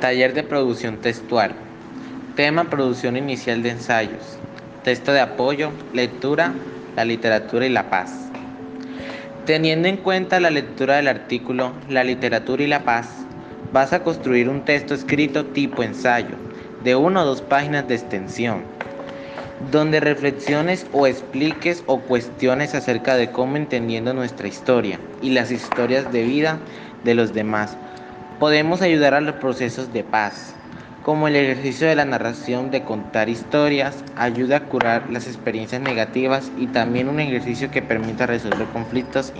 Taller de producción textual. Tema producción inicial de ensayos. Texto de apoyo, lectura, la literatura y la paz. Teniendo en cuenta la lectura del artículo La literatura y la paz, vas a construir un texto escrito tipo ensayo, de una o dos páginas de extensión, donde reflexiones o expliques o cuestiones acerca de cómo entendiendo nuestra historia y las historias de vida de los demás Podemos ayudar a los procesos de paz, como el ejercicio de la narración de contar historias, ayuda a curar las experiencias negativas y también un ejercicio que permita resolver conflictos.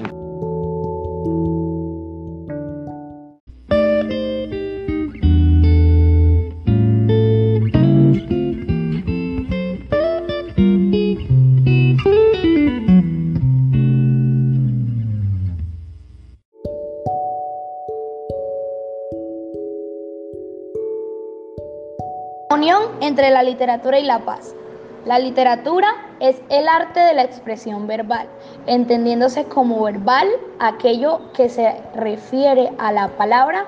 Unión entre la literatura y la paz. La literatura es el arte de la expresión verbal, entendiéndose como verbal aquello que se refiere a la palabra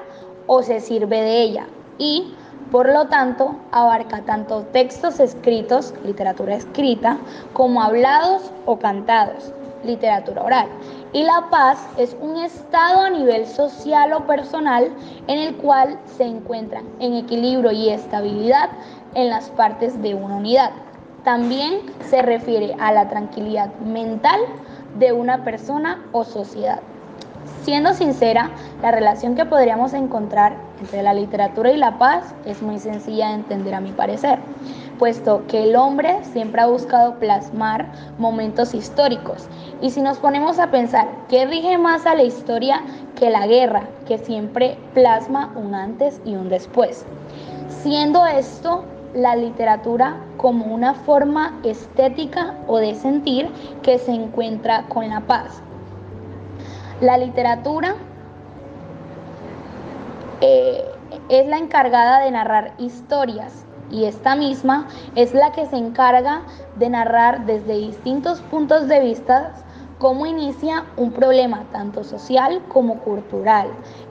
o se sirve de ella y, por lo tanto, abarca tanto textos escritos, literatura escrita, como hablados o cantados, literatura oral. Y la paz es un estado a nivel social o personal en el cual se encuentran en equilibrio y estabilidad en las partes de una unidad. También se refiere a la tranquilidad mental de una persona o sociedad. Siendo sincera, la relación que podríamos encontrar entre la literatura y la paz es muy sencilla de entender a mi parecer, puesto que el hombre siempre ha buscado plasmar momentos históricos. Y si nos ponemos a pensar, ¿qué rige más a la historia que la guerra, que siempre plasma un antes y un después? Siendo esto la literatura como una forma estética o de sentir que se encuentra con la paz. La literatura eh, es la encargada de narrar historias y esta misma es la que se encarga de narrar desde distintos puntos de vista cómo inicia un problema tanto social como cultural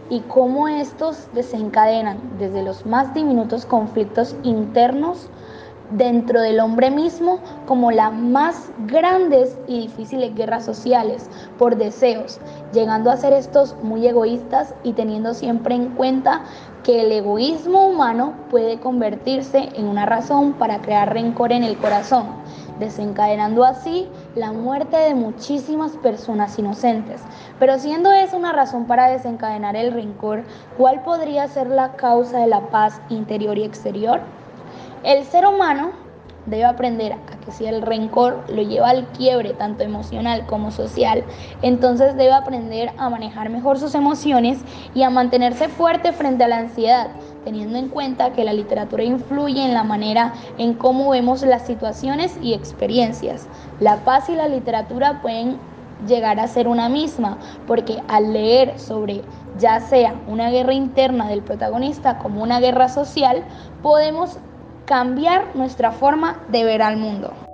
y cómo estos desencadenan desde los más diminutos conflictos internos dentro del hombre mismo como las más grandes y difíciles guerras sociales por deseos, llegando a ser estos muy egoístas y teniendo siempre en cuenta que el egoísmo humano puede convertirse en una razón para crear rencor en el corazón, desencadenando así la muerte de muchísimas personas inocentes. Pero siendo esa una razón para desencadenar el rencor, ¿cuál podría ser la causa de la paz interior y exterior? El ser humano debe aprender a que si el rencor lo lleva al quiebre tanto emocional como social, entonces debe aprender a manejar mejor sus emociones y a mantenerse fuerte frente a la ansiedad, teniendo en cuenta que la literatura influye en la manera en cómo vemos las situaciones y experiencias. La paz y la literatura pueden llegar a ser una misma, porque al leer sobre ya sea una guerra interna del protagonista como una guerra social, podemos cambiar nuestra forma de ver al mundo.